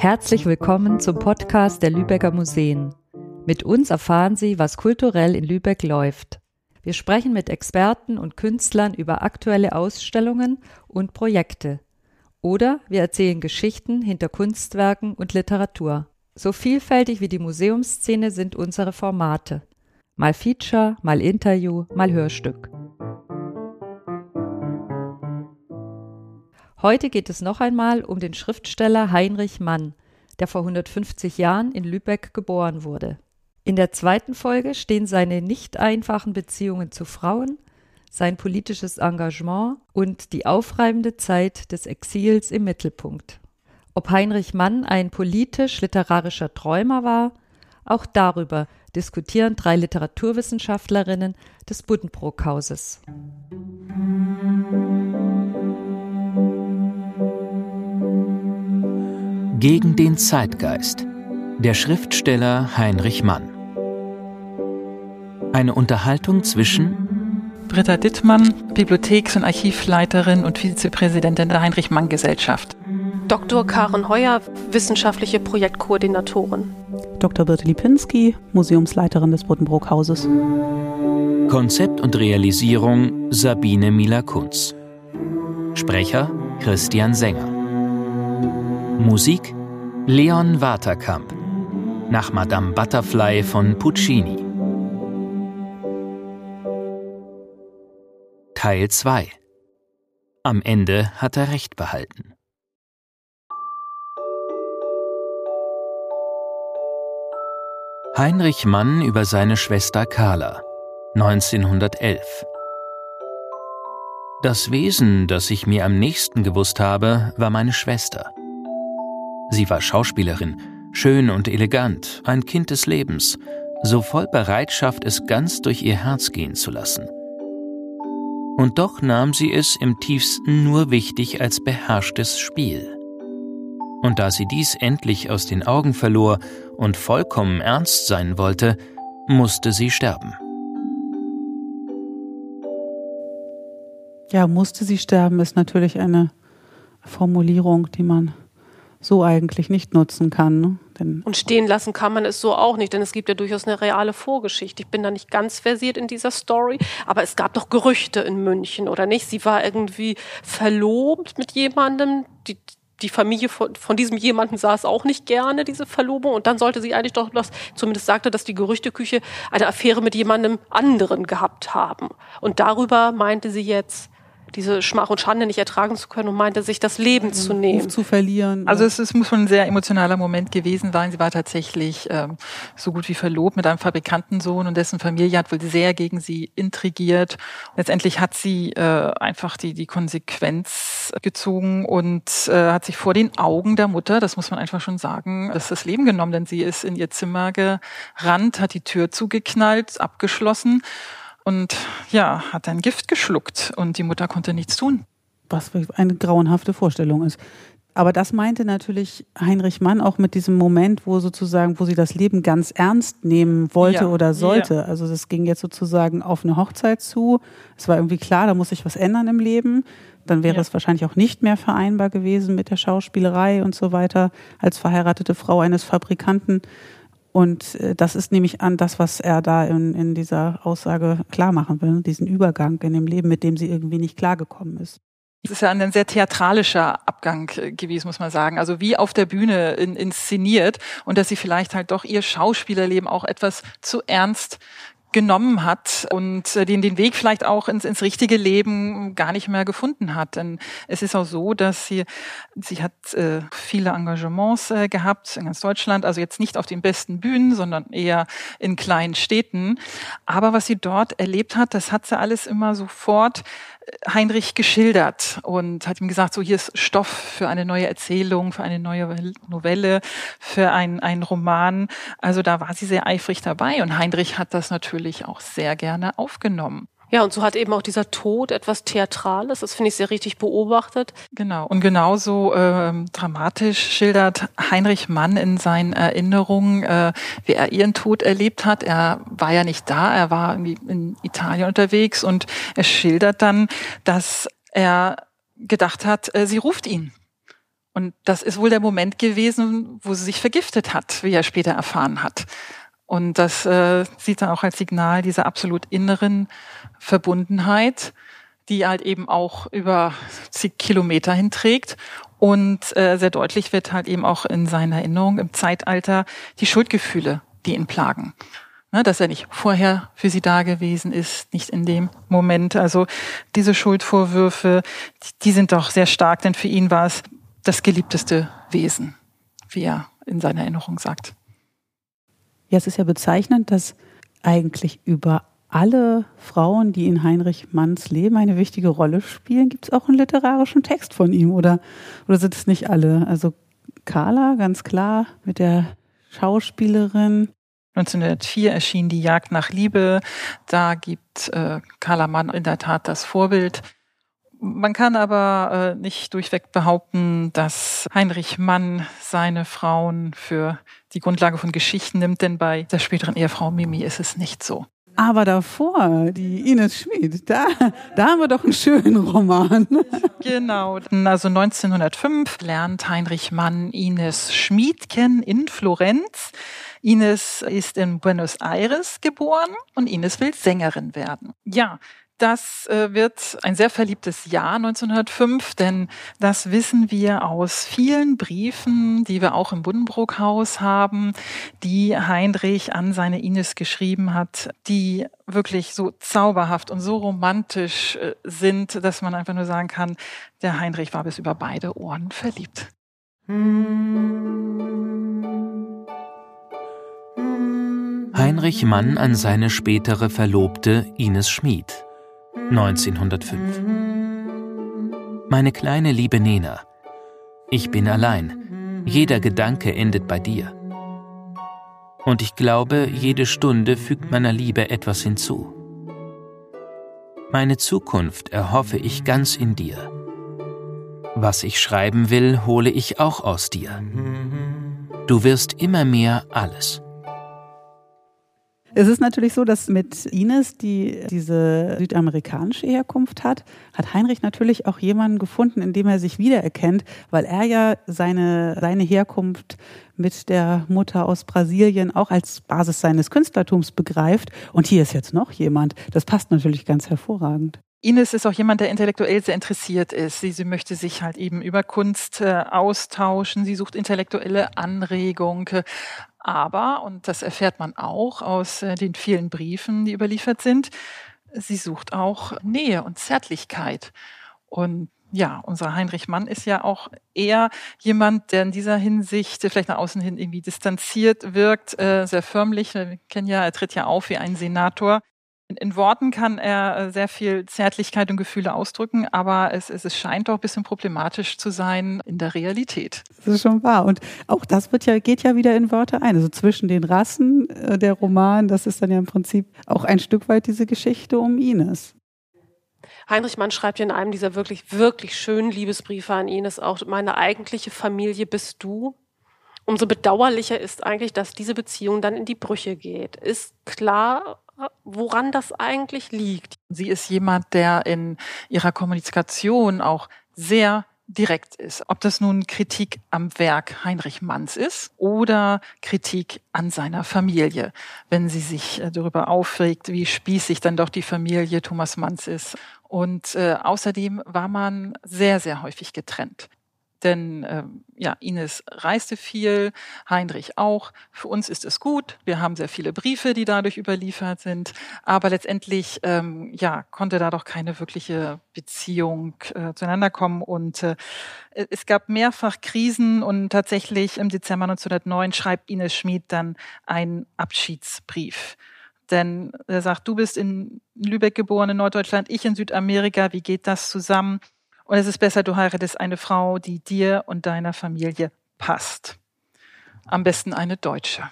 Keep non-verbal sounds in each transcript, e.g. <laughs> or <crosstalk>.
Herzlich willkommen zum Podcast der Lübecker Museen. Mit uns erfahren Sie, was kulturell in Lübeck läuft. Wir sprechen mit Experten und Künstlern über aktuelle Ausstellungen und Projekte. Oder wir erzählen Geschichten hinter Kunstwerken und Literatur. So vielfältig wie die Museumsszene sind unsere Formate. Mal Feature, mal Interview, mal Hörstück. Heute geht es noch einmal um den Schriftsteller Heinrich Mann, der vor 150 Jahren in Lübeck geboren wurde. In der zweiten Folge stehen seine nicht einfachen Beziehungen zu Frauen, sein politisches Engagement und die aufreibende Zeit des Exils im Mittelpunkt. Ob Heinrich Mann ein politisch-literarischer Träumer war, auch darüber diskutieren drei Literaturwissenschaftlerinnen des Buddenbrook-Hauses. Gegen den Zeitgeist. Der Schriftsteller Heinrich Mann. Eine Unterhaltung zwischen Britta Dittmann, Bibliotheks- und Archivleiterin und Vizepräsidentin der Heinrich Mann Gesellschaft. Dr. Karen Heuer, wissenschaftliche Projektkoordinatorin. Dr. Birte Lipinski, Museumsleiterin des Buddenbrook-Hauses. Konzept und Realisierung Sabine Mila-Kunz. Sprecher Christian Sänger. Musik Leon Waterkamp nach Madame Butterfly von Puccini. Teil 2 Am Ende hat er recht behalten. Heinrich Mann über seine Schwester Carla 1911 Das Wesen, das ich mir am nächsten gewusst habe, war meine Schwester. Sie war Schauspielerin, schön und elegant, ein Kind des Lebens, so voll Bereitschaft, es ganz durch ihr Herz gehen zu lassen. Und doch nahm sie es im tiefsten nur wichtig als beherrschtes Spiel. Und da sie dies endlich aus den Augen verlor und vollkommen ernst sein wollte, musste sie sterben. Ja, musste sie sterben, ist natürlich eine Formulierung, die man so eigentlich nicht nutzen kann. Ne? Und stehen lassen kann man es so auch nicht, denn es gibt ja durchaus eine reale Vorgeschichte. Ich bin da nicht ganz versiert in dieser Story, aber es gab doch Gerüchte in München, oder nicht? Sie war irgendwie verlobt mit jemandem, die, die Familie von, von diesem jemanden es auch nicht gerne, diese Verlobung. Und dann sollte sie eigentlich doch was, zumindest sagte, dass die Gerüchteküche eine Affäre mit jemandem anderen gehabt haben. Und darüber meinte sie jetzt, diese Schmach und Schande nicht ertragen zu können und meinte, sich das Leben zu nehmen. zu verlieren. Also es, es, muss schon ein sehr emotionaler Moment gewesen sein. Sie war tatsächlich ähm, so gut wie verlobt mit einem Fabrikantensohn und dessen Familie hat wohl sehr gegen sie intrigiert. Letztendlich hat sie äh, einfach die, die Konsequenz gezogen und äh, hat sich vor den Augen der Mutter, das muss man einfach schon sagen, das, das Leben genommen, denn sie ist in ihr Zimmer gerannt, hat die Tür zugeknallt, abgeschlossen und ja, hat ein Gift geschluckt und die Mutter konnte nichts tun. Was eine grauenhafte Vorstellung ist. Aber das meinte natürlich Heinrich Mann auch mit diesem Moment, wo sozusagen, wo sie das Leben ganz ernst nehmen wollte ja, oder sollte. Ja. Also das ging jetzt sozusagen auf eine Hochzeit zu. Es war irgendwie klar, da muss sich was ändern im Leben. Dann wäre ja. es wahrscheinlich auch nicht mehr vereinbar gewesen mit der Schauspielerei und so weiter als verheiratete Frau eines Fabrikanten. Und äh, das ist nämlich an das, was er da in, in dieser Aussage klar machen will, diesen Übergang in dem Leben, mit dem sie irgendwie nicht klargekommen ist. Es ist ja ein sehr theatralischer Abgang äh, gewesen, muss man sagen. Also wie auf der Bühne in, inszeniert und dass sie vielleicht halt doch ihr Schauspielerleben auch etwas zu ernst genommen hat und äh, den, den Weg vielleicht auch ins, ins richtige Leben gar nicht mehr gefunden hat. Denn es ist auch so, dass sie, sie hat äh, viele Engagements äh, gehabt in ganz Deutschland, also jetzt nicht auf den besten Bühnen, sondern eher in kleinen Städten. Aber was sie dort erlebt hat, das hat sie alles immer sofort Heinrich geschildert und hat ihm gesagt, so hier ist Stoff für eine neue Erzählung, für eine neue Novelle, für einen, Roman. Also da war sie sehr eifrig dabei und Heinrich hat das natürlich auch sehr gerne aufgenommen. Ja, und so hat eben auch dieser Tod etwas Theatrales, das finde ich sehr richtig beobachtet. Genau, und genauso äh, dramatisch schildert Heinrich Mann in seinen Erinnerungen, äh, wie er ihren Tod erlebt hat. Er war ja nicht da, er war in Italien unterwegs und er schildert dann, dass er gedacht hat, äh, sie ruft ihn. Und das ist wohl der Moment gewesen, wo sie sich vergiftet hat, wie er später erfahren hat. Und das äh, sieht er auch als Signal dieser absolut inneren Verbundenheit, die halt eben auch über zig Kilometer hinträgt. Und äh, sehr deutlich wird halt eben auch in seiner Erinnerung im Zeitalter die Schuldgefühle, die ihn plagen. Ne, dass er nicht vorher für sie da gewesen ist, nicht in dem Moment. Also diese Schuldvorwürfe, die sind doch sehr stark, denn für ihn war es das geliebteste Wesen, wie er in seiner Erinnerung sagt. Ja, es ist ja bezeichnend, dass eigentlich über alle Frauen, die in Heinrich Manns Leben eine wichtige Rolle spielen, gibt es auch einen literarischen Text von ihm, oder, oder sind es nicht alle? Also Carla, ganz klar, mit der Schauspielerin. 1904 erschien Die Jagd nach Liebe. Da gibt äh, Carla Mann in der Tat das Vorbild. Man kann aber äh, nicht durchweg behaupten, dass Heinrich Mann seine Frauen für die Grundlage von Geschichten nimmt, denn bei der späteren Ehefrau Mimi ist es nicht so. Aber davor, die Ines Schmid, da, da haben wir doch einen schönen Roman. <laughs> Genau. Also 1905 lernt Heinrich Mann Ines Schmid kennen in Florenz. Ines ist in Buenos Aires geboren und Ines will Sängerin werden. Ja, das äh, wird ein sehr verliebtes Jahr 1905, denn das wissen wir aus vielen Briefen, die wir auch im Buddenbrook-Haus haben, die Heinrich an seine Ines geschrieben hat, die wirklich so zauberhaft und so romantisch äh, sind, dass man einfach nur sagen kann, der Heinrich war bis über beide Ohren verliebt. Heinrich Mann an seine spätere Verlobte Ines Schmid. 1905. Meine kleine liebe Nena, ich bin allein. Jeder Gedanke endet bei dir. Und ich glaube, jede Stunde fügt meiner Liebe etwas hinzu. Meine Zukunft erhoffe ich ganz in dir. Was ich schreiben will, hole ich auch aus dir. Du wirst immer mehr alles. Es ist natürlich so, dass mit Ines, die diese südamerikanische Herkunft hat, hat Heinrich natürlich auch jemanden gefunden, in dem er sich wiedererkennt, weil er ja seine, seine Herkunft mit der Mutter aus Brasilien auch als Basis seines Künstlertums begreift. Und hier ist jetzt noch jemand. Das passt natürlich ganz hervorragend. Ines ist auch jemand, der intellektuell sehr interessiert ist. Sie, sie möchte sich halt eben über Kunst äh, austauschen. Sie sucht intellektuelle Anregung. Aber, und das erfährt man auch aus äh, den vielen Briefen, die überliefert sind, sie sucht auch Nähe und Zärtlichkeit. Und ja, unser Heinrich Mann ist ja auch eher jemand, der in dieser Hinsicht vielleicht nach außen hin irgendwie distanziert wirkt, äh, sehr förmlich. Wir kennen ja, er tritt ja auf wie ein Senator. In Worten kann er äh, sehr viel Zärtlichkeit und Gefühle ausdrücken, aber es, es, es scheint doch ein bisschen problematisch zu sein in der Realität. Das ist schon wahr. Und auch das wird ja, geht ja wieder in Wörter ein. Also zwischen den Rassen, äh, der Roman, das ist dann ja im Prinzip auch ein Stück weit diese Geschichte um Ines. Heinrich Mann schreibt ja in einem dieser wirklich, wirklich schönen Liebesbriefe an Ines auch, meine eigentliche Familie bist du. Umso bedauerlicher ist eigentlich, dass diese Beziehung dann in die Brüche geht. Ist klar, woran das eigentlich liegt. Sie ist jemand, der in ihrer Kommunikation auch sehr direkt ist. Ob das nun Kritik am Werk Heinrich Manns ist oder Kritik an seiner Familie, wenn sie sich äh, darüber aufregt, wie spießig dann doch die Familie Thomas Manns ist. Und äh, außerdem war man sehr, sehr häufig getrennt. Denn äh, ja, Ines reiste viel, Heinrich auch. Für uns ist es gut. Wir haben sehr viele Briefe, die dadurch überliefert sind. Aber letztendlich ähm, ja, konnte da doch keine wirkliche Beziehung äh, zueinander kommen. Und äh, es gab mehrfach Krisen und tatsächlich im Dezember 1909 schreibt Ines Schmid dann einen Abschiedsbrief. Denn er sagt, du bist in Lübeck geboren, in Norddeutschland, ich in Südamerika, wie geht das zusammen? Und es ist besser, du heiratest eine Frau, die dir und deiner Familie passt. Am besten eine Deutsche.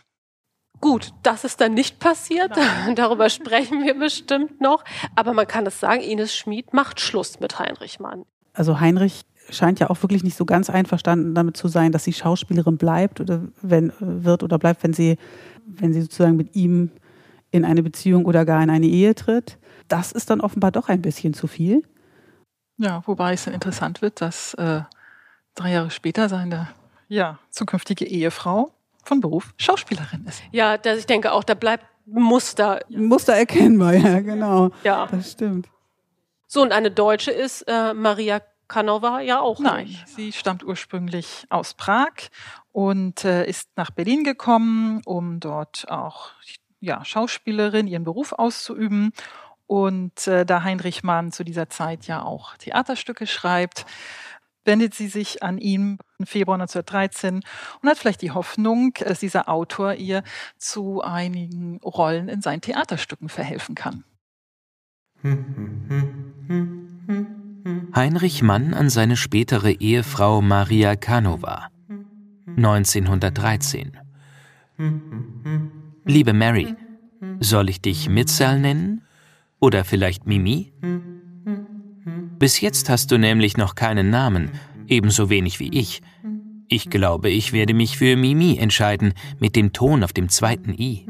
Gut, das ist dann nicht passiert. Nein. <laughs> Darüber sprechen wir bestimmt noch. Aber man kann es sagen, Ines Schmid macht Schluss mit Heinrich Mann. Also Heinrich scheint ja auch wirklich nicht so ganz einverstanden damit zu sein, dass sie Schauspielerin bleibt oder wenn wird oder bleibt, wenn sie, wenn sie sozusagen mit ihm in eine Beziehung oder gar in eine Ehe tritt. Das ist dann offenbar doch ein bisschen zu viel. Ja, wobei es dann interessant wird, dass äh, drei Jahre später seine ja, zukünftige Ehefrau von Beruf Schauspielerin ist. Ja, das, ich denke auch, da bleibt Muster. Muster erkennbar, ja, genau. Ja. Das stimmt. So, und eine Deutsche ist äh, Maria Kanova ja auch Nein, nicht. sie stammt ursprünglich aus Prag und äh, ist nach Berlin gekommen, um dort auch ja, Schauspielerin ihren Beruf auszuüben. Und äh, da Heinrich Mann zu dieser Zeit ja auch Theaterstücke schreibt, wendet sie sich an ihn im Februar 1913 und hat vielleicht die Hoffnung, dass dieser Autor ihr zu einigen Rollen in seinen Theaterstücken verhelfen kann. Heinrich Mann an seine spätere Ehefrau Maria Canova 1913 Liebe Mary, soll ich dich Mitzel nennen? Oder vielleicht Mimi? Bis jetzt hast du nämlich noch keinen Namen, ebenso wenig wie ich. Ich glaube, ich werde mich für Mimi entscheiden, mit dem Ton auf dem zweiten I.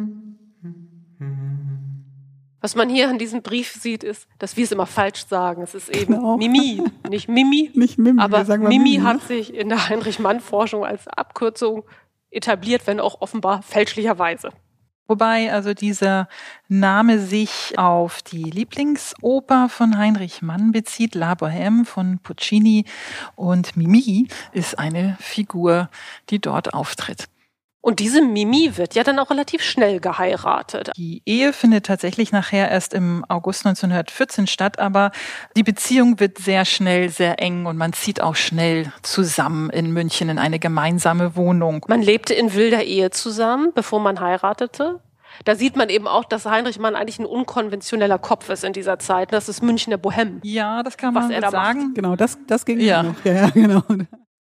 Was man hier in diesem Brief sieht, ist, dass wir es immer falsch sagen. Es ist eben genau. Mimi, nicht Mimi. <laughs> nicht Mimi, aber Mimi, Mimi hat sich in der Heinrich-Mann-Forschung als Abkürzung etabliert, wenn auch offenbar fälschlicherweise. Wobei also dieser Name sich auf die Lieblingsoper von Heinrich Mann bezieht, La Bohème von Puccini und Mimi ist eine Figur, die dort auftritt. Und diese Mimi wird ja dann auch relativ schnell geheiratet. Die Ehe findet tatsächlich nachher erst im August 1914 statt, aber die Beziehung wird sehr schnell sehr eng und man zieht auch schnell zusammen in München in eine gemeinsame Wohnung. Man lebte in wilder Ehe zusammen, bevor man heiratete. Da sieht man eben auch, dass Heinrich Mann eigentlich ein unkonventioneller Kopf ist in dieser Zeit. Das ist Münchner Bohem. Ja, das kann man was er da sagen. Macht. Genau, das, das ging ja. noch. Ja, ja, genau.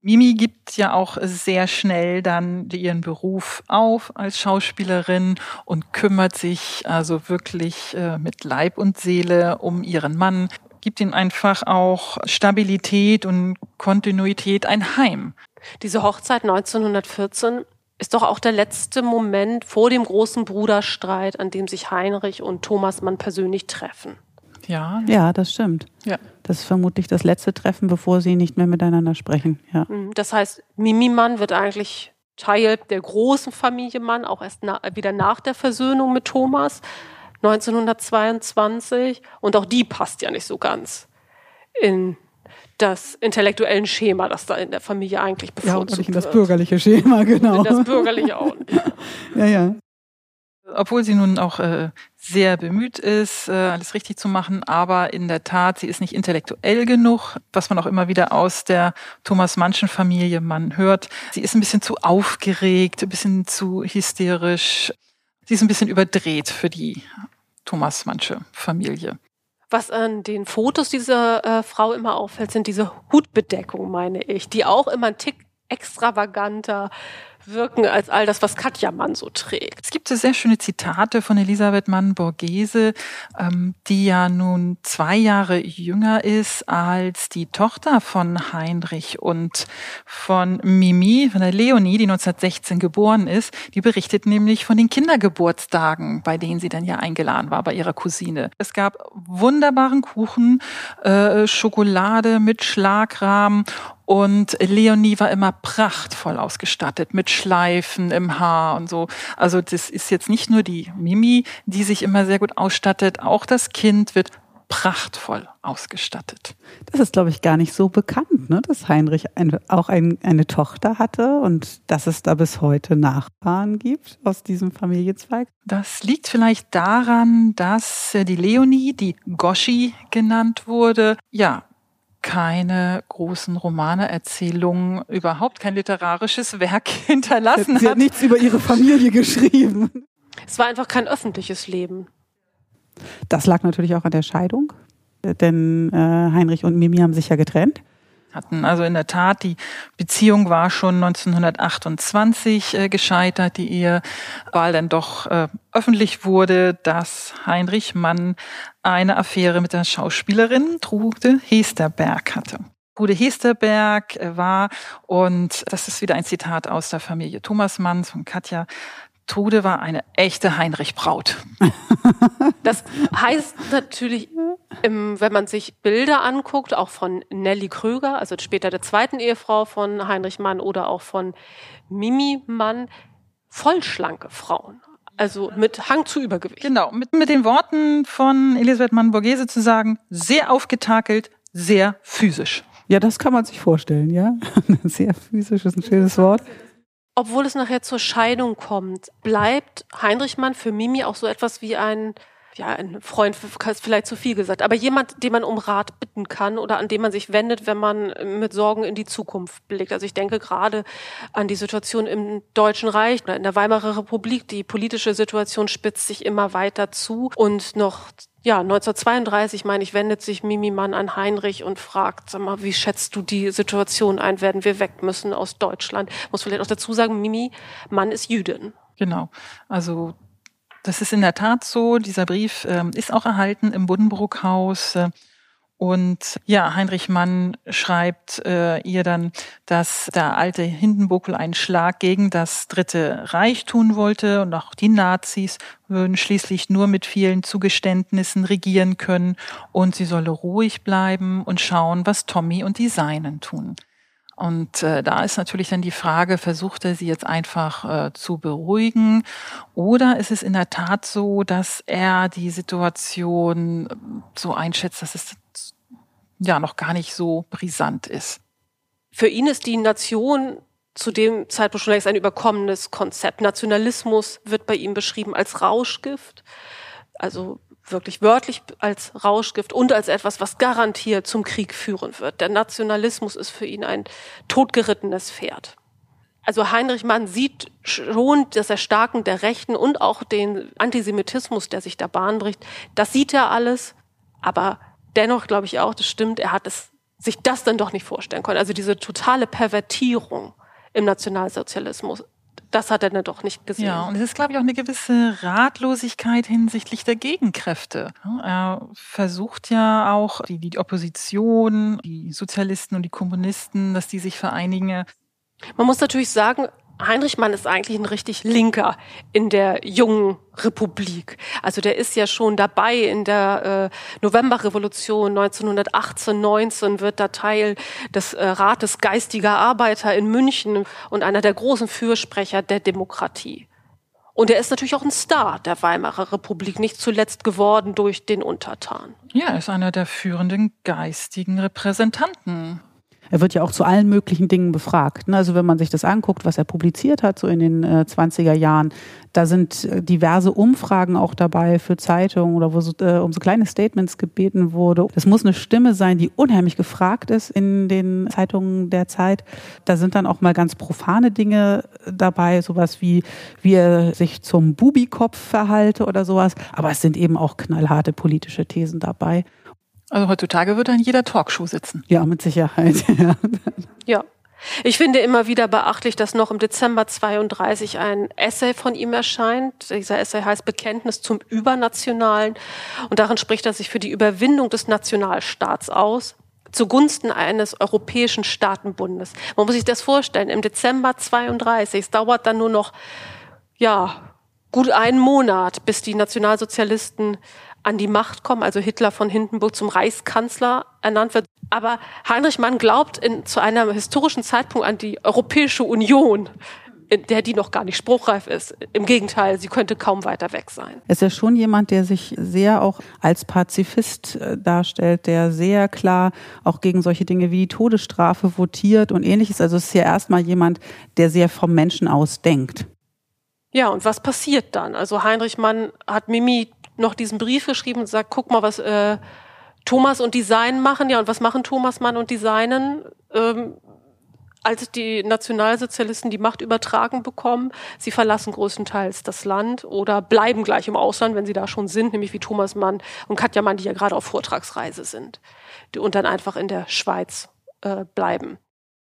Mimi gibt ja auch sehr schnell dann ihren Beruf auf als Schauspielerin und kümmert sich also wirklich äh, mit Leib und Seele um ihren Mann, gibt ihm einfach auch Stabilität und Kontinuität, ein Heim. Diese Hochzeit 1914 ist doch auch der letzte Moment vor dem großen Bruderstreit, an dem sich Heinrich und Thomas Mann persönlich treffen. Ja. Ja, das stimmt. Ja. Das ist vermutlich das letzte Treffen, bevor sie nicht mehr miteinander sprechen. Ja. Mhm. Das heißt, Mimi Mann wird eigentlich Teil der großen Familie Mann, auch erst na, wieder nach der Versöhnung mit Thomas 1922. Und auch die passt ja nicht so ganz in das intellektuellen Schema, das da in der Familie eigentlich bevorzugt ja, und nicht in das bürgerliche Schema, genau. Das bürgerliche auch. <laughs> ja, ja obwohl sie nun auch äh, sehr bemüht ist, äh, alles richtig zu machen, aber in der Tat, sie ist nicht intellektuell genug, was man auch immer wieder aus der Thomas Mannschen Familie man hört. Sie ist ein bisschen zu aufgeregt, ein bisschen zu hysterisch. Sie ist ein bisschen überdreht für die Thomas Mannsche Familie. Was an den Fotos dieser äh, Frau immer auffällt, sind diese Hutbedeckungen, meine ich, die auch immer ein Tick extravaganter wirken als all das, was Katja Mann so trägt. Es gibt sehr schöne Zitate von Elisabeth Mann-Borghese, ähm, die ja nun zwei Jahre jünger ist als die Tochter von Heinrich und von Mimi, von der Leonie, die 1916 geboren ist. Die berichtet nämlich von den Kindergeburtstagen, bei denen sie dann ja eingeladen war bei ihrer Cousine. Es gab wunderbaren Kuchen, äh, Schokolade mit Schlagrahmen und Leonie war immer prachtvoll ausgestattet mit Schleifen im Haar und so. Also das ist jetzt nicht nur die Mimi, die sich immer sehr gut ausstattet, auch das Kind wird prachtvoll ausgestattet. Das ist, glaube ich, gar nicht so bekannt, ne? dass Heinrich ein, auch ein, eine Tochter hatte und dass es da bis heute Nachfahren gibt aus diesem Familienzweig. Das liegt vielleicht daran, dass die Leonie, die Goschi genannt wurde, ja, keine großen Romane, Erzählungen, überhaupt kein literarisches Werk <laughs> hinterlassen hat. Sie hat nichts über ihre Familie geschrieben. Es war einfach kein öffentliches Leben. Das lag natürlich auch an der Scheidung, denn äh, Heinrich und Mimi haben sich ja getrennt hatten. Also in der Tat, die Beziehung war schon 1928 äh, gescheitert, die Ehe, weil dann doch äh, öffentlich wurde, dass Heinrich Mann eine Affäre mit der Schauspielerin Trude Hesterberg hatte. Trude Hesterberg äh, war, und das ist wieder ein Zitat aus der Familie Thomas Mann von Katja, Trude war eine echte Heinrich-Braut. <laughs> Das heißt natürlich, wenn man sich Bilder anguckt, auch von Nelly Krüger, also später der zweiten Ehefrau von Heinrich Mann oder auch von Mimi Mann, vollschlanke Frauen. Also mit Hang zu Übergewicht. Genau, mit, mit den Worten von Elisabeth Mann-Borghese zu sagen, sehr aufgetakelt, sehr physisch. Ja, das kann man sich vorstellen, ja. <laughs> Sehr physisch ist ein schönes Wort. Obwohl es nachher zur Scheidung kommt, bleibt Heinrich Mann für Mimi auch so etwas wie ein ja, ein Freund ist vielleicht zu viel gesagt, aber jemand, den man um Rat bitten kann oder an den man sich wendet, wenn man mit Sorgen in die Zukunft blickt. Also ich denke gerade an die Situation im Deutschen Reich oder in der Weimarer Republik. Die politische Situation spitzt sich immer weiter zu und noch ja, 1932, meine ich, wendet sich Mimi Mann an Heinrich und fragt, sag mal, wie schätzt du die Situation ein? Werden wir weg müssen aus Deutschland? Muss vielleicht auch dazu sagen, Mimi Mann ist Jüdin. Genau. Also das ist in der Tat so. Dieser Brief äh, ist auch erhalten im Buddenbrook-Haus. Und ja, Heinrich Mann schreibt äh, ihr dann, dass der alte Hindenbuckel einen Schlag gegen das Dritte Reich tun wollte und auch die Nazis würden schließlich nur mit vielen Zugeständnissen regieren können und sie solle ruhig bleiben und schauen, was Tommy und die Seinen tun. Und äh, da ist natürlich dann die Frage, versucht er sie jetzt einfach äh, zu beruhigen oder ist es in der Tat so, dass er die Situation ähm, so einschätzt, dass es ja noch gar nicht so brisant ist? Für ihn ist die Nation zu dem Zeitpunkt schon längst ein überkommenes Konzept. Nationalismus wird bei ihm beschrieben als Rauschgift. Also wirklich wörtlich als Rauschgift und als etwas, was garantiert zum Krieg führen wird. Der Nationalismus ist für ihn ein totgerittenes Pferd. Also Heinrich Mann sieht schon das Erstarken der Rechten und auch den Antisemitismus, der sich da Bahn bricht. Das sieht er alles, aber dennoch glaube ich auch, das stimmt, er hat es sich das dann doch nicht vorstellen können. Also diese totale Pervertierung im Nationalsozialismus das hat er dann doch nicht gesehen. Ja, und es ist, glaube ich, auch eine gewisse Ratlosigkeit hinsichtlich der Gegenkräfte. Er versucht ja auch, die, die Opposition, die Sozialisten und die Kommunisten, dass die sich vereinigen. Man muss natürlich sagen, Heinrich Mann ist eigentlich ein richtig Linker in der jungen Republik. Also der ist ja schon dabei in der äh, Novemberrevolution 1918, 19 wird da Teil des äh, Rates geistiger Arbeiter in München und einer der großen Fürsprecher der Demokratie. Und er ist natürlich auch ein Star der Weimarer Republik, nicht zuletzt geworden durch den Untertan. Ja, er ist einer der führenden geistigen Repräsentanten er wird ja auch zu allen möglichen Dingen befragt. Ne? Also wenn man sich das anguckt, was er publiziert hat, so in den 20er äh, Jahren, da sind äh, diverse Umfragen auch dabei für Zeitungen oder wo so, äh, um so kleine Statements gebeten wurde. Das muss eine Stimme sein, die unheimlich gefragt ist in den Zeitungen der Zeit. Da sind dann auch mal ganz profane Dinge dabei, sowas wie, wie er sich zum Bubikopf verhalte oder sowas. Aber es sind eben auch knallharte politische Thesen dabei. Also heutzutage wird er in jeder Talkshow sitzen. Ja, mit Sicherheit. <laughs> ja. Ich finde immer wieder beachtlich, dass noch im Dezember 32 ein Essay von ihm erscheint. Dieser Essay heißt Bekenntnis zum Übernationalen. Und darin spricht er sich für die Überwindung des Nationalstaats aus zugunsten eines europäischen Staatenbundes. Man muss sich das vorstellen. Im Dezember 32, es dauert dann nur noch, ja, gut einen Monat, bis die Nationalsozialisten an die Macht kommen, also Hitler von Hindenburg zum Reichskanzler ernannt wird. Aber Heinrich Mann glaubt in, zu einem historischen Zeitpunkt an die Europäische Union, in der die noch gar nicht spruchreif ist. Im Gegenteil, sie könnte kaum weiter weg sein. Es ist ja schon jemand, der sich sehr auch als Pazifist äh, darstellt, der sehr klar auch gegen solche Dinge wie die Todesstrafe votiert und ähnliches. Also es ist ja erstmal jemand, der sehr vom Menschen aus denkt. Ja, und was passiert dann? Also Heinrich Mann hat Mimi noch diesen Brief geschrieben und sagt, guck mal, was äh, Thomas und Design machen. Ja, und was machen Thomas Mann und Designen? Ähm, als die Nationalsozialisten die Macht übertragen bekommen, sie verlassen größtenteils das Land oder bleiben gleich im Ausland, wenn sie da schon sind, nämlich wie Thomas Mann und Katja Mann, die ja gerade auf Vortragsreise sind und dann einfach in der Schweiz äh, bleiben.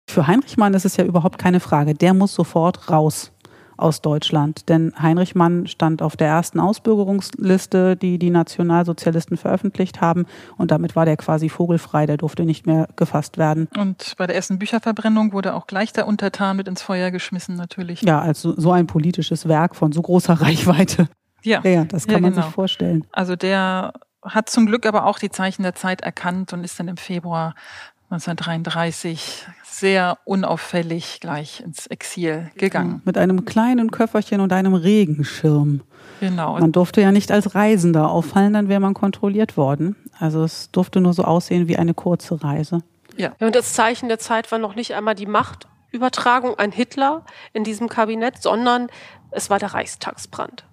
Für Heinrich Mann ist es ja überhaupt keine Frage. Der muss sofort raus aus Deutschland. Denn Heinrich Mann stand auf der ersten Ausbürgerungsliste, die die Nationalsozialisten veröffentlicht haben. Und damit war der quasi vogelfrei, der durfte nicht mehr gefasst werden. Und bei der ersten Bücherverbrennung wurde auch gleich der Untertan mit ins Feuer geschmissen, natürlich. Ja, also so ein politisches Werk von so großer <laughs> Reichweite. Ja, ja, das kann ja, man genau. sich vorstellen. Also der hat zum Glück aber auch die Zeichen der Zeit erkannt und ist dann im Februar 1933 sehr unauffällig gleich ins Exil gegangen. Mit einem kleinen Köfferchen und einem Regenschirm. Genau. Man durfte ja nicht als Reisender auffallen, dann wäre man kontrolliert worden. Also es durfte nur so aussehen wie eine kurze Reise. Ja. Und das Zeichen der Zeit war noch nicht einmal die Machtübertragung an Hitler in diesem Kabinett, sondern es war der Reichstagsbrand.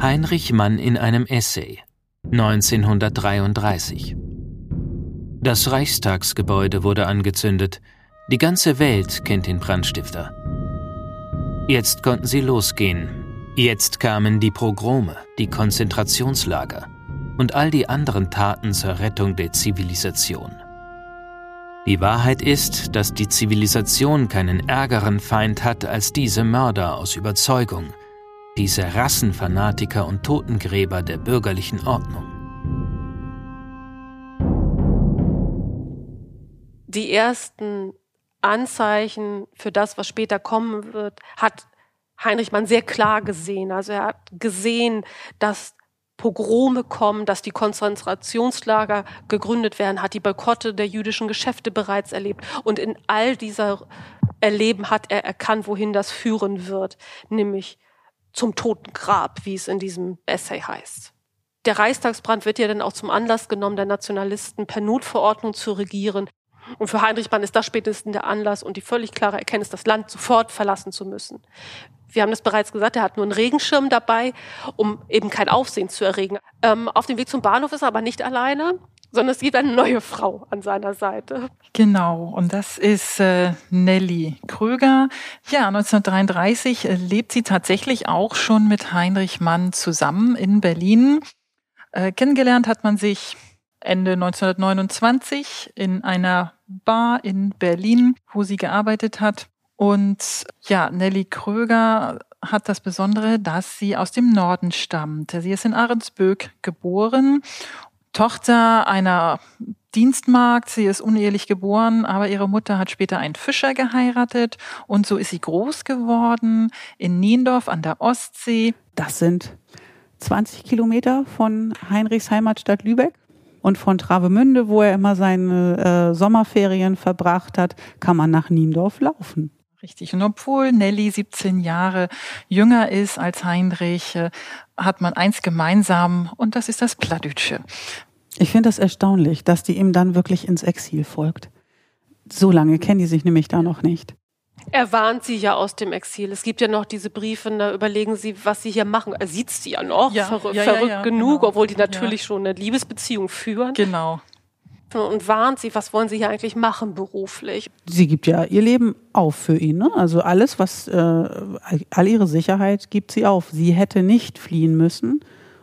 Heinrich Mann in einem Essay 1933 Das Reichstagsgebäude wurde angezündet. Die ganze Welt kennt den Brandstifter. Jetzt konnten sie losgehen. Jetzt kamen die Pogrome, die Konzentrationslager und all die anderen Taten zur Rettung der Zivilisation. Die Wahrheit ist, dass die Zivilisation keinen ärgeren Feind hat als diese Mörder aus Überzeugung, diese Rassenfanatiker und Totengräber der bürgerlichen Ordnung. Die ersten Anzeichen für das, was später kommen wird, hat Heinrich Mann sehr klar gesehen. Also er hat gesehen, dass Pogrome kommen, dass die Konzentrationslager gegründet werden, hat die Boykotte der jüdischen Geschäfte bereits erlebt. Und in all dieser Erleben hat er erkannt, wohin das führen wird, nämlich zum toten Grab, wie es in diesem Essay heißt. Der Reichstagsbrand wird ja dann auch zum Anlass genommen, der Nationalisten per Notverordnung zu regieren. Und für Heinrich Mann ist das spätestens der Anlass und die völlig klare Erkenntnis, das Land sofort verlassen zu müssen. Wir haben das bereits gesagt, er hat nur einen Regenschirm dabei, um eben kein Aufsehen zu erregen. Ähm, auf dem Weg zum Bahnhof ist er aber nicht alleine, sondern es gibt eine neue Frau an seiner Seite. Genau, und das ist äh, Nelly Kröger. Ja, 1933 äh, lebt sie tatsächlich auch schon mit Heinrich Mann zusammen in Berlin. Äh, kennengelernt hat man sich Ende 1929 in einer Bar in Berlin, wo sie gearbeitet hat. Und ja, Nelly Kröger hat das Besondere, dass sie aus dem Norden stammt. Sie ist in Ahrensböck geboren, Tochter einer Dienstmagd. Sie ist unehelich geboren, aber ihre Mutter hat später einen Fischer geheiratet und so ist sie groß geworden in Niendorf an der Ostsee. Das sind 20 Kilometer von Heinrichs Heimatstadt Lübeck. Und von Travemünde, wo er immer seine äh, Sommerferien verbracht hat, kann man nach Niendorf laufen. Richtig. Und obwohl Nelly 17 Jahre jünger ist als Heinrich, äh, hat man eins gemeinsam und das ist das Pladütsche. Ich finde das erstaunlich, dass die ihm dann wirklich ins Exil folgt. So lange kennen die sich nämlich da noch nicht. Er warnt sie ja aus dem Exil. Es gibt ja noch diese Briefe, da überlegen sie, was sie hier machen. Er sieht sie ja noch, Ja, verrückt, ja, ja, verrückt genug, genau. obwohl die natürlich Ja. schon eine Liebesbeziehung führen. Genau. Und warnt sie, was wollen sie hier eigentlich machen beruflich. Sie gibt ja ihr Leben auf für ihn. Ne? Also alles, was äh, all ihre Sicherheit gibt sie auf. Sie hätte nicht fliehen müssen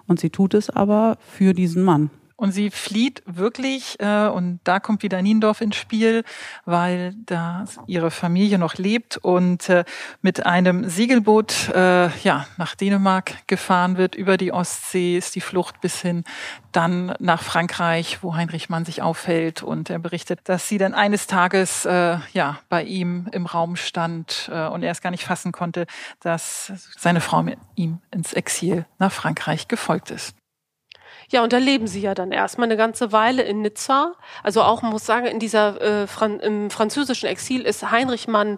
und sie tut es aber für diesen Mann. Und sie flieht wirklich, äh, und da kommt wieder Niendorf ins Spiel, weil da ihre Familie noch lebt und äh, mit einem Segelboot äh, ja, nach Dänemark gefahren wird. Über die Ostsee ist die Flucht bis hin dann nach Frankreich, wo Heinrich Mann sich aufhält. Und er berichtet, dass sie dann eines Tages äh, ja, bei ihm im Raum stand äh, und er es gar nicht fassen konnte, dass seine Frau mit ihm ins Exil nach Frankreich gefolgt ist. Ja, und da leben sie ja dann erstmal eine ganze Weile in Nizza. Also auch, muss sagen, in dieser äh, Fran im französischen Exil ist Heinrich Mann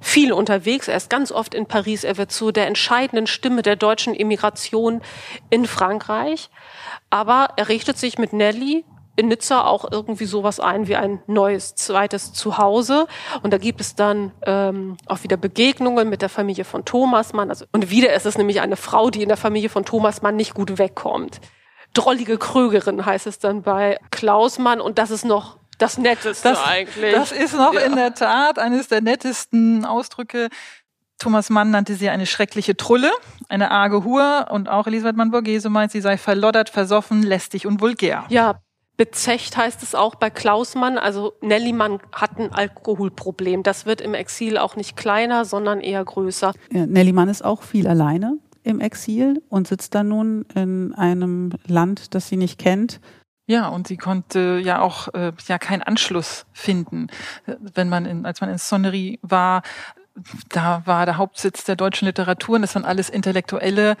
viel unterwegs. Er ist ganz oft in Paris. Er wird zu der entscheidenden Stimme der deutschen Immigration in Frankreich. Aber er richtet sich mit Nelly in Nizza auch irgendwie sowas ein wie ein neues zweites Zuhause. Und da gibt es dann ähm, auch wieder Begegnungen mit der Familie von Thomas Mann. Also, und wieder ist es nämlich eine Frau, die in der Familie von Thomas Mann nicht gut wegkommt. Drollige Krögerin heißt es dann bei Klaus Mann. Und das ist noch das Netteste Das, eigentlich. das ist noch Ja. in der Tat eines der nettesten Ausdrücke. Thomas Mann nannte sie eine schreckliche Trulle, eine arge Hur und auch Elisabeth Mann-Borghese meint, sie sei verloddert, versoffen, lästig und vulgär. Ja, Bezecht heißt es auch bei Klausmann. Also Nellimann hat ein Alkoholproblem. Das wird im Exil auch nicht kleiner, sondern eher größer. Ja, Nellimann ist auch viel alleine im Exil und sitzt dann nun in einem Land, das sie nicht kennt. Ja, und sie konnte ja auch äh, ja keinen Anschluss finden. Wenn man in, als man in Sonnery war, da war der Hauptsitz der deutschen Literatur und das waren alles Intellektuelle,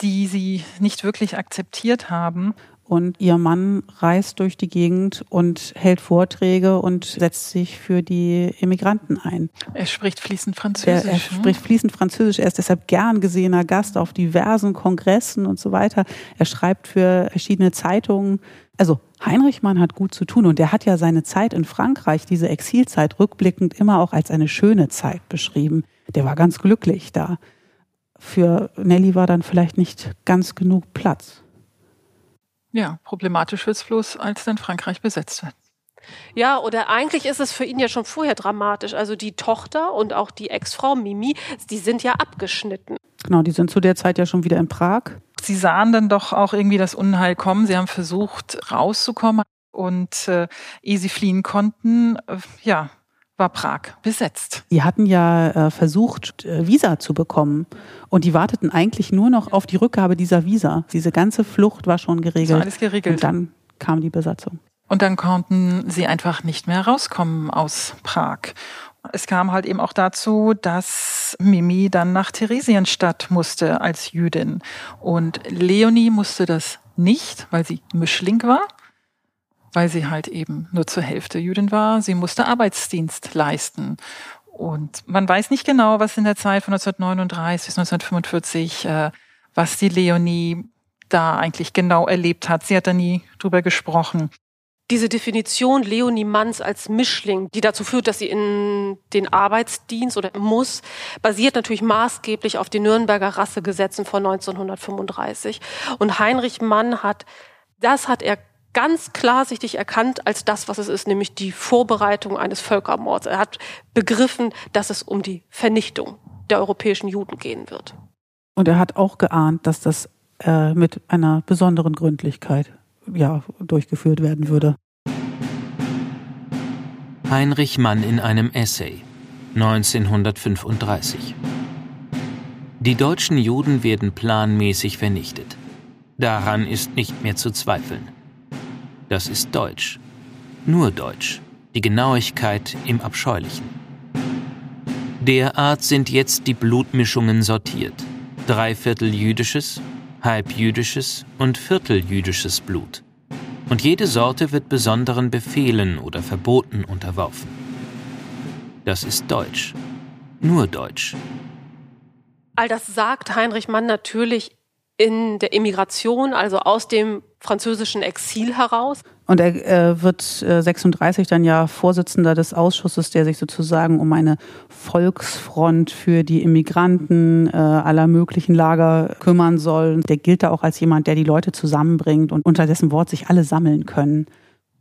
die sie nicht wirklich akzeptiert haben. Und ihr Mann reist durch die Gegend und hält Vorträge und setzt sich für die Immigranten ein. Er spricht fließend Französisch. Er, er spricht fließend Französisch. Er ist deshalb gern gesehener Gast auf diversen Kongressen und so weiter. Er schreibt für verschiedene Zeitungen. Also Heinrich Mann hat gut zu tun und er hat ja seine Zeit in Frankreich, diese Exilzeit, rückblickend immer auch als eine schöne Zeit beschrieben. Der war ganz glücklich da. Für Nelly war dann vielleicht nicht ganz genug Platz. Ja, problematisch wird's bloß, als dann Frankreich besetzt wird. Ja, oder eigentlich ist es für ihn ja schon vorher dramatisch. Also die Tochter und auch die Ex-Frau Mimi, die sind ja abgeschnitten. Genau, die sind zu der Zeit ja schon wieder in Prag. Sie sahen dann doch auch irgendwie das Unheil kommen. Sie haben versucht rauszukommen und äh, ehe sie fliehen konnten, äh, ja, war Prag besetzt. Die hatten ja äh, versucht, äh, Visa zu bekommen. Und die warteten eigentlich nur noch auf die Rückgabe dieser Visa. Diese ganze Flucht war schon geregelt. war alles geregelt. Und dann kam die Besatzung. Und dann konnten sie einfach nicht mehr rauskommen aus Prag. Es kam halt eben auch dazu, dass Mimi dann nach Theresienstadt musste als Jüdin. Und Leonie musste das nicht, weil sie Mischling war weil sie halt eben nur zur Hälfte Jüdin war. Sie musste Arbeitsdienst leisten. Und man weiß nicht genau, was in der Zeit von 1939 bis 1945, äh, was die Leonie da eigentlich genau erlebt hat. Sie hat da nie drüber gesprochen. Diese Definition Leonie Manns als Mischling, die dazu führt, dass sie in den Arbeitsdienst oder muss, basiert natürlich maßgeblich auf den Nürnberger Rassegesetzen von 1935. Und Heinrich Mann hat, das hat er ganz klarsichtig erkannt als das, was es ist, nämlich die Vorbereitung eines Völkermords. Er hat begriffen, dass es um die Vernichtung der europäischen Juden gehen wird. Und er hat auch geahnt, dass das äh, mit einer besonderen Gründlichkeit ja, durchgeführt werden würde. Heinrich Mann in einem Essay 1935 Die deutschen Juden werden planmäßig vernichtet. Daran ist nicht mehr zu zweifeln. Das ist Deutsch. Nur Deutsch. Die Genauigkeit im Abscheulichen. Derart sind jetzt die Blutmischungen sortiert. Dreiviertel jüdisches, halbjüdisches und vierteljüdisches Blut. Und jede Sorte wird besonderen Befehlen oder Verboten unterworfen. Das ist Deutsch. Nur Deutsch. All das sagt Heinrich Mann natürlich in der Emigration, also aus dem französischen Exil heraus. Und er äh, wird äh, 36 dann ja Vorsitzender des Ausschusses, der sich sozusagen um eine Volksfront für die Immigranten äh, aller möglichen Lager kümmern soll. Der gilt da auch als jemand, der die Leute zusammenbringt und unter dessen Wort sich alle sammeln können.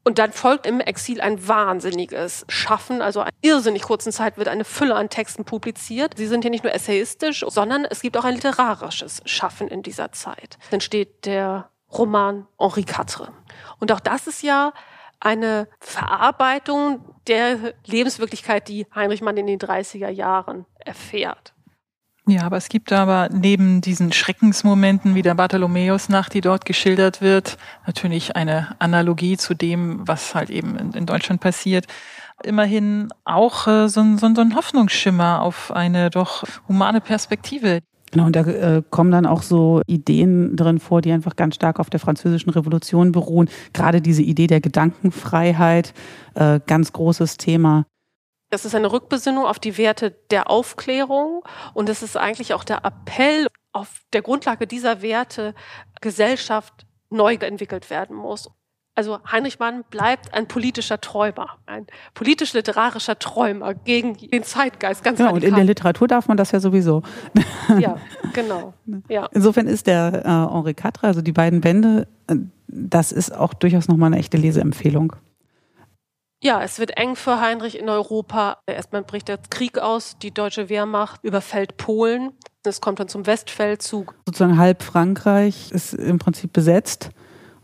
Und dann folgt im Exil ein wahnsinniges Schaffen. Also in irrsinnig kurzen Zeit wird eine Fülle an Texten publiziert. Sie sind hier nicht nur essayistisch, sondern es gibt auch ein literarisches Schaffen in dieser Zeit. Dann steht der Roman Henri IV. Und auch das ist ja eine Verarbeitung der Lebenswirklichkeit, die Heinrich Mann in den 30er Jahren erfährt. Ja, aber es gibt aber neben diesen Schreckensmomenten wie der Bartholomäusnacht, die dort geschildert wird, natürlich eine Analogie zu dem, was halt eben in, Deutschland passiert. Immerhin auch äh, so, ein, so ein Hoffnungsschimmer auf eine doch humane Perspektive. Genau, und da äh, kommen dann auch so Ideen drin vor, die einfach ganz stark auf der französischen Revolution beruhen. Gerade diese Idee der Gedankenfreiheit, äh, ganz großes Thema. Das ist eine Rückbesinnung auf die Werte der Aufklärung und es ist eigentlich auch der Appell, auf der Grundlage dieser Werte Gesellschaft neu entwickelt werden muss. Also Heinrich Mann bleibt ein politischer Träumer, ein politisch-literarischer Träumer gegen den Zeitgeist. Ganz genau, und in der Literatur darf man das ja sowieso. <laughs> Ja, genau. <laughs> Ja. Insofern ist der äh, Henri Quatre, also die beiden Bände, äh, das ist auch durchaus nochmal eine echte Leseempfehlung. Ja, es wird eng für Heinrich in Europa. Erstmal bricht der Krieg aus, die deutsche Wehrmacht überfällt Polen. Es kommt dann zum Westfeldzug. Sozusagen halb Frankreich ist im Prinzip besetzt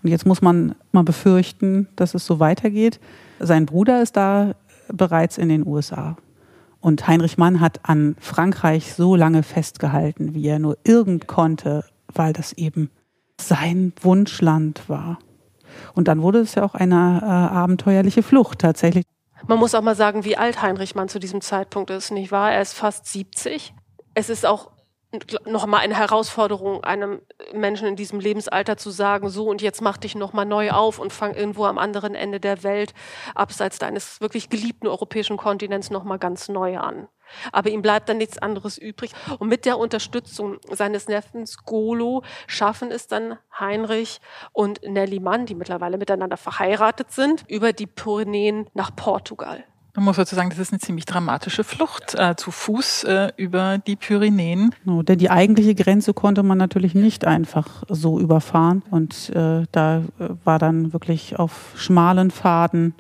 Und jetzt muss man mal befürchten, dass es so weitergeht. Sein Bruder ist da bereits in den USA. Und Heinrich Mann hat an Frankreich so lange festgehalten, wie er nur irgend konnte, weil das eben sein Wunschland war. Und dann wurde es ja auch eine äh, abenteuerliche Flucht tatsächlich. Man muss auch mal sagen, wie alt Heinrich Mann zu diesem Zeitpunkt ist, nicht wahr? Er ist fast 70. Es ist auch noch mal eine Herausforderung, einem Menschen in diesem Lebensalter zu sagen, so und jetzt mach dich noch mal neu auf und fang irgendwo am anderen Ende der Welt, abseits deines wirklich geliebten europäischen Kontinents, noch mal ganz neu an. Aber ihm bleibt dann nichts anderes übrig. Und mit der Unterstützung seines Neffens Golo schaffen es dann Heinrich und Nelly Mann, die mittlerweile miteinander verheiratet sind, über die Pyrenäen nach Portugal. Man muss sozusagen, das ist eine ziemlich dramatische Flucht äh, zu Fuß äh, über die Pyrenäen. No, denn die eigentliche Grenze konnte man natürlich nicht einfach so überfahren. Und äh, da äh, war dann wirklich auf schmalen Pfaden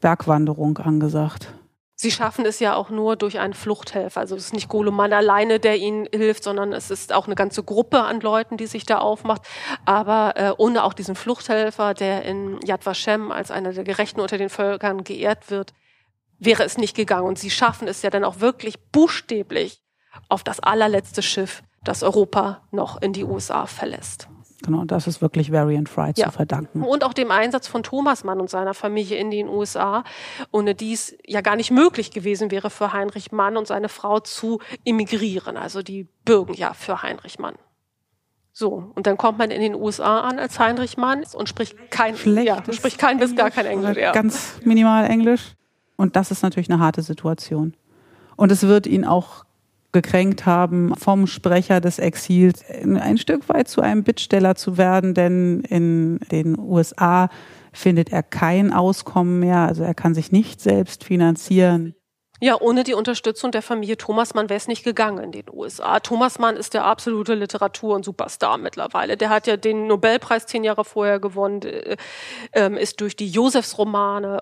Bergwanderung angesagt. Sie schaffen es ja auch nur durch einen Fluchthelfer. Also es ist nicht Goleman alleine, der ihnen hilft, sondern es ist auch eine ganze Gruppe an Leuten, die sich da aufmacht. Aber äh, ohne auch diesen Fluchthelfer, der in Yad Vashem als einer der Gerechten unter den Völkern geehrt wird, wäre es nicht gegangen. Und sie schaffen es ja dann auch wirklich buchstäblich auf das allerletzte Schiff, das Europa noch in die USA verlässt. Genau, das ist wirklich Variant Fry ja. zu verdanken. Und auch dem Einsatz von Thomas Mann und seiner Familie in den USA, ohne dies ja gar nicht möglich gewesen wäre für Heinrich Mann und seine Frau zu emigrieren. Also die bürgen ja für Heinrich Mann. So, und dann kommt man in den USA an als Heinrich Mann und spricht kein, ja, spricht kein bis gar kein Englisch. Ja. Ganz minimal Englisch. Und das ist natürlich eine harte Situation. Und es wird ihn auch gekränkt haben, vom Sprecher des Exils ein Stück weit zu einem Bittsteller zu werden, denn in den USA findet er kein Auskommen mehr, also er kann sich nicht selbst finanzieren. Ja, ohne die Unterstützung der Familie Thomas Mann wäre es nicht gegangen in den USA. Thomas Mann ist der absolute Literatur- und Superstar mittlerweile. Der hat ja den Nobelpreis zehn Jahre vorher gewonnen, äh, ähm, ist durch die Josefsromane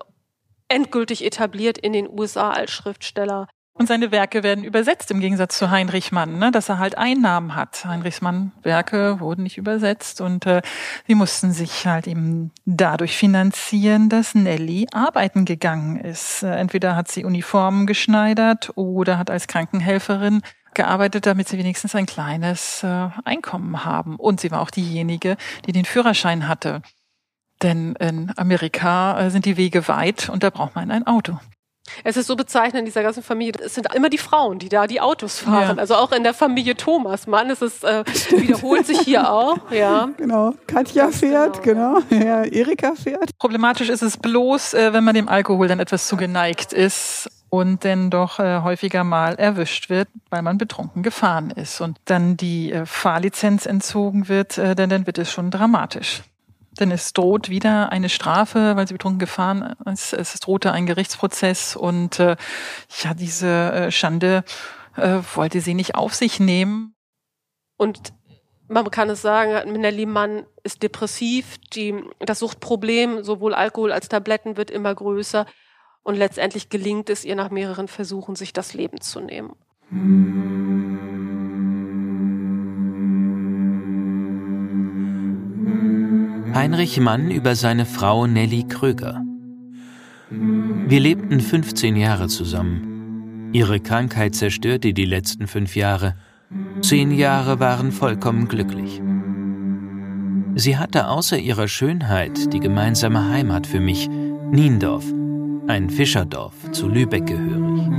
endgültig etabliert in den USA als Schriftsteller. Und seine Werke werden übersetzt im Gegensatz zu Heinrich Mann, ne, dass er halt Einnahmen hat. Heinrich Mann Werke wurden nicht übersetzt und äh, sie mussten sich halt eben dadurch finanzieren, dass Nelly arbeiten gegangen ist. Äh, entweder hat sie Uniformen geschneidert oder hat als Krankenhelferin gearbeitet, damit sie wenigstens ein kleines äh, Einkommen haben. Und sie war auch diejenige, die den Führerschein hatte. Denn in Amerika äh, sind die Wege weit und da braucht man ein Auto. Es ist so bezeichnend in dieser ganzen Familie. Es sind immer die Frauen, die da die Autos fahren. Ja. Also auch in der Familie Thomas Mann. Es ist, äh, wiederholt sich hier auch. <laughs> Ja. Genau. Katja fährt, genau. genau. <laughs> Ja, Erika fährt. Problematisch ist es bloß, äh, wenn man dem Alkohol dann etwas zu geneigt ist und dann doch äh, häufiger mal erwischt wird, weil man betrunken gefahren ist und dann die äh, Fahrlizenz entzogen wird, äh, denn dann wird es schon dramatisch. Denn es droht wieder eine Strafe, weil sie betrunken gefahren ist. Es drohte ein Gerichtsprozess und äh, ja, diese äh, Schande äh, wollte sie nicht auf sich nehmen. Und man kann es sagen, Minelli Mann ist depressiv, die, das Suchtproblem, sowohl Alkohol als Tabletten, wird immer größer. Und letztendlich gelingt es ihr nach mehreren Versuchen, sich das Leben zu nehmen. Heinrich Mann über seine Frau Nelly Kröger. Wir lebten 15 Jahre zusammen. Ihre Krankheit zerstörte die letzten fünf Jahre. Zehn Jahre waren vollkommen glücklich. Sie hatte außer ihrer Schönheit die gemeinsame Heimat für mich, Niendorf, ein Fischerdorf zu Lübeck gehörig.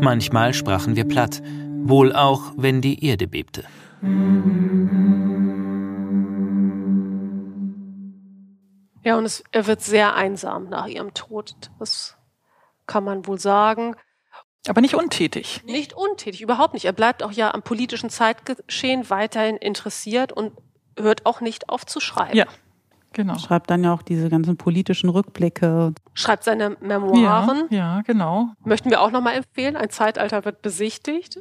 Manchmal sprachen wir platt, wohl auch, wenn die Erde bebte. Ja, und es, er wird sehr einsam nach ihrem Tod. Das kann man wohl sagen. Aber nicht untätig. Nicht untätig, überhaupt nicht. Er bleibt auch ja am politischen Zeitgeschehen weiterhin interessiert und hört auch nicht auf zu schreiben. Ja, genau. Schreibt dann ja auch diese ganzen politischen Rückblicke. Schreibt seine Memoiren. Ja, ja genau. Möchten wir auch nochmal empfehlen. Ein Zeitalter wird besichtigt.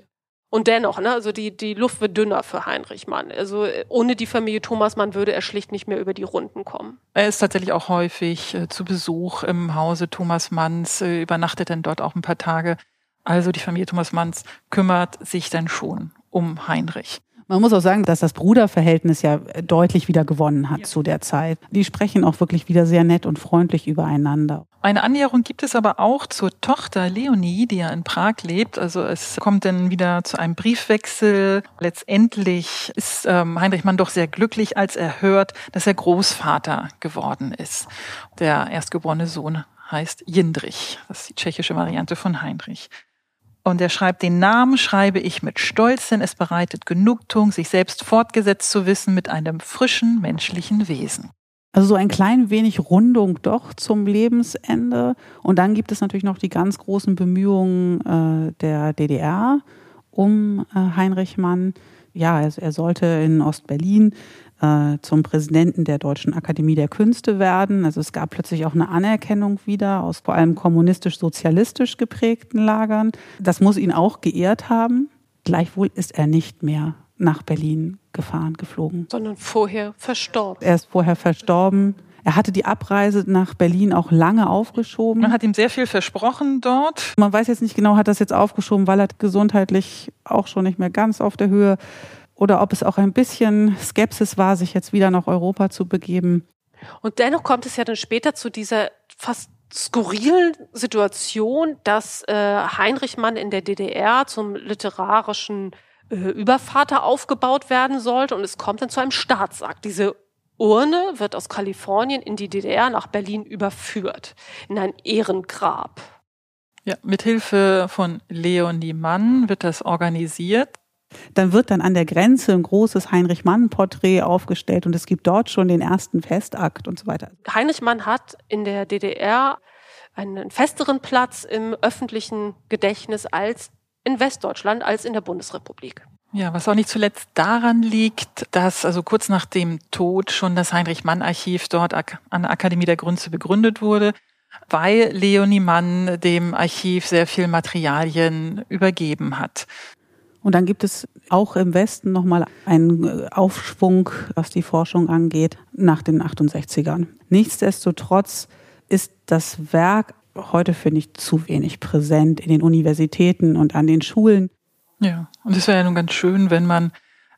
Und dennoch, ne, also die, die Luft wird dünner für Heinrich Mann. Also ohne die Familie Thomas Mann würde er schlicht nicht mehr über die Runden kommen. Er ist tatsächlich auch häufig äh, zu Besuch im Hause Thomas Manns, äh, übernachtet dann dort auch ein paar Tage. Also die Familie Thomas Manns kümmert sich dann schon um Heinrich. Man muss auch sagen, dass das Bruderverhältnis ja deutlich wieder gewonnen hat ja. zu der Zeit. Die sprechen auch wirklich wieder sehr nett und freundlich übereinander. Eine Annäherung gibt es aber auch zur Tochter Leonie, die ja in Prag lebt. Also es kommt dann wieder zu einem Briefwechsel. Letztendlich ist ähm, Heinrich Mann doch sehr glücklich, als er hört, dass er Großvater geworden ist. Der erstgeborene Sohn heißt Jindrich. Das ist die tschechische Variante von Heinrich. Und er schreibt, den Namen schreibe ich mit Stolz, denn es bereitet Genugtuung, sich selbst fortgesetzt zu wissen mit einem frischen menschlichen Wesen. Also so ein klein wenig Rundung doch zum Lebensende. Und dann gibt es natürlich noch die ganz großen Bemühungen äh, der DDR um äh, Heinrich Mann. Ja, also er sollte in Ostberlin äh, zum Präsidenten der Deutschen Akademie der Künste werden. Also es gab plötzlich auch eine Anerkennung wieder aus vor allem kommunistisch-sozialistisch geprägten Lagern. Das muss ihn auch geehrt haben. Gleichwohl ist er nicht mehr nach Berlin gefahren, geflogen. Sondern vorher verstorben. Er ist vorher verstorben. Er hatte die Abreise nach Berlin auch lange aufgeschoben. Man hat ihm sehr viel versprochen dort. Man weiß jetzt nicht genau, hat das jetzt aufgeschoben, weil er gesundheitlich auch schon nicht mehr ganz auf der Höhe oder ob es auch ein bisschen Skepsis war, sich jetzt wieder nach Europa zu begeben. Und dennoch kommt es ja dann später zu dieser fast skurrilen Situation, dass äh, Heinrich Mann in der DDR zum literarischen äh, Übervater aufgebaut werden sollte und es kommt dann zu einem Staatsakt. Diese Urne wird aus Kalifornien in die DDR nach Berlin überführt, in ein Ehrengrab. Ja, mithilfe von Leonie Mann wird das organisiert. Dann wird dann an der Grenze ein großes Heinrich Mann-Porträt aufgestellt und es gibt dort schon den ersten Festakt und so weiter. Heinrich Mann hat in der DDR einen festeren Platz im öffentlichen Gedächtnis als in Westdeutschland, als in der Bundesrepublik. Ja, was auch nicht zuletzt daran liegt, dass also kurz nach dem Tod schon das Heinrich-Mann-Archiv dort an der Akademie der Grünze begründet wurde, weil Leonie Mann dem Archiv sehr viel Materialien übergeben hat. Und dann gibt es auch im Westen nochmal einen äh, Aufschwung, was die Forschung angeht, nach den 68ern. Nichtsdestotrotz ist das Werk heute, finde ich, zu wenig präsent in den Universitäten und an den Schulen. Ja, und es wäre ja nun ganz schön, wenn man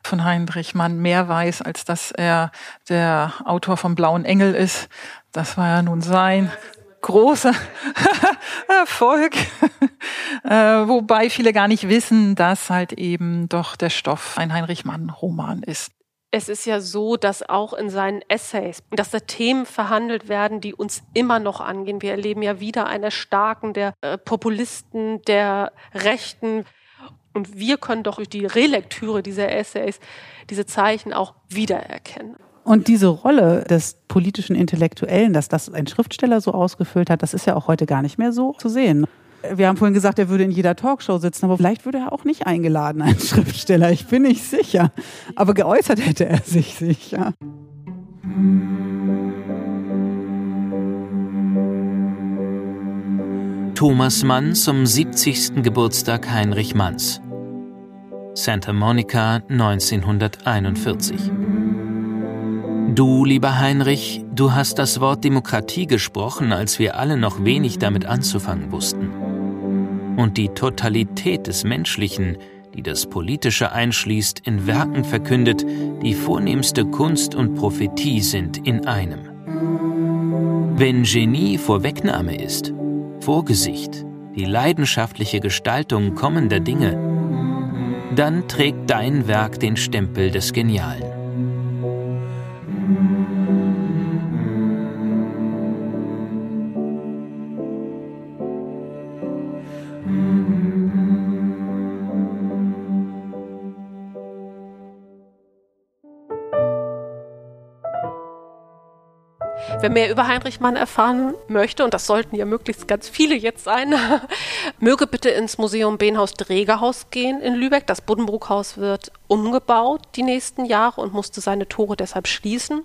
von Heinrich Mann mehr weiß, als dass er der Autor vom Blauen Engel ist. Das war ja nun sein großer <laughs> Erfolg, <laughs> äh, wobei viele gar nicht wissen, dass halt eben doch der Stoff ein Heinrich Mann-Roman ist. Es ist ja so, dass auch in seinen Essays, dass da Themen verhandelt werden, die uns immer noch angehen. Wir erleben ja wieder eine Starken der äh, Populisten, der Rechten. Und wir können doch durch die Relektüre dieser Essays diese Zeichen auch wiedererkennen. Und diese Rolle des politischen Intellektuellen, dass das ein Schriftsteller so ausgefüllt hat, das ist ja auch heute gar nicht mehr so zu sehen. Wir haben vorhin gesagt, er würde in jeder Talkshow sitzen, aber vielleicht würde er auch nicht eingeladen, ein <laughs> Schriftsteller. Ich bin nicht sicher. Aber geäußert hätte er sich sicher. Thomas Mann zum 70. Geburtstag Heinrich Manns. Santa Monica 1941. Du, lieber Heinrich, du hast das Wort Demokratie gesprochen, als wir alle noch wenig damit anzufangen wussten. Und die Totalität des Menschlichen, die das Politische einschließt, in Werken verkündet, die vornehmste Kunst und Prophetie sind in einem. Wenn Genie Vorwegnahme ist, Vorgesicht, die leidenschaftliche Gestaltung kommender Dinge, dann trägt dein Werk den Stempel des Genialen. Wer mehr über Heinrich Mann erfahren möchte, und das sollten ja möglichst ganz viele jetzt sein, <laughs> möge bitte ins Museum Behnhaus Dregerhaus gehen in Lübeck. Das Buddenbrookhaus wird umgebaut die nächsten Jahre und musste seine Tore deshalb schließen.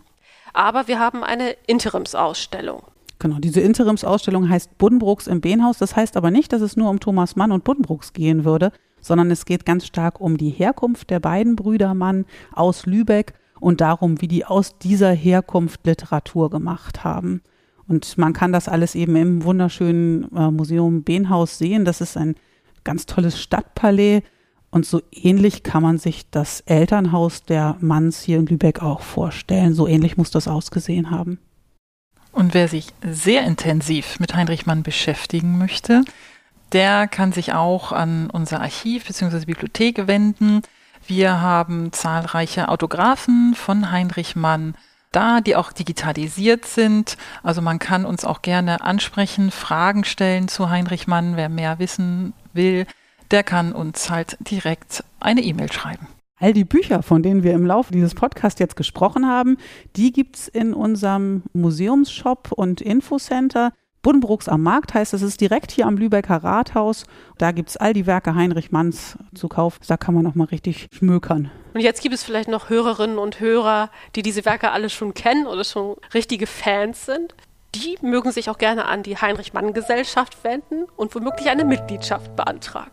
Aber wir haben eine Interimsausstellung. Genau, diese Interimsausstellung heißt Buddenbrooks im Behnhaus. Das heißt aber nicht, dass es nur um Thomas Mann und Buddenbrooks gehen würde, sondern es geht ganz stark um die Herkunft der beiden Brüder Mann aus Lübeck und darum, wie die aus dieser Herkunft Literatur gemacht haben. Und man kann das alles eben im wunderschönen äh, Museum Behnhaus sehen. Das ist ein ganz tolles Stadtpalais, Und so ähnlich kann man sich das Elternhaus der Manns hier in Lübeck auch vorstellen. So ähnlich muss das ausgesehen haben. Und wer sich sehr intensiv mit Heinrich Mann beschäftigen möchte, der kann sich auch an unser Archiv bzw. Bibliothek wenden. Wir haben zahlreiche Autographen von Heinrich Mann da, die auch digitalisiert sind. Also man kann uns auch gerne ansprechen, Fragen stellen zu Heinrich Mann. Wer mehr wissen will, der kann uns halt direkt eine E-Mail schreiben. All die Bücher, von denen wir im Laufe dieses Podcasts jetzt gesprochen haben, die gibt's in unserem Museumsshop und Infocenter. Buddenbrooks am Markt heißt, es ist direkt hier am Lübecker Rathaus. Da gibt es all die Werke Heinrich Manns zu kaufen. Da kann man noch mal richtig schmökern. Und jetzt gibt es vielleicht noch Hörerinnen und Hörer, die diese Werke alle schon kennen oder schon richtige Fans sind. Die mögen sich auch gerne an die Heinrich Mann Gesellschaft wenden und womöglich eine Mitgliedschaft beantragen.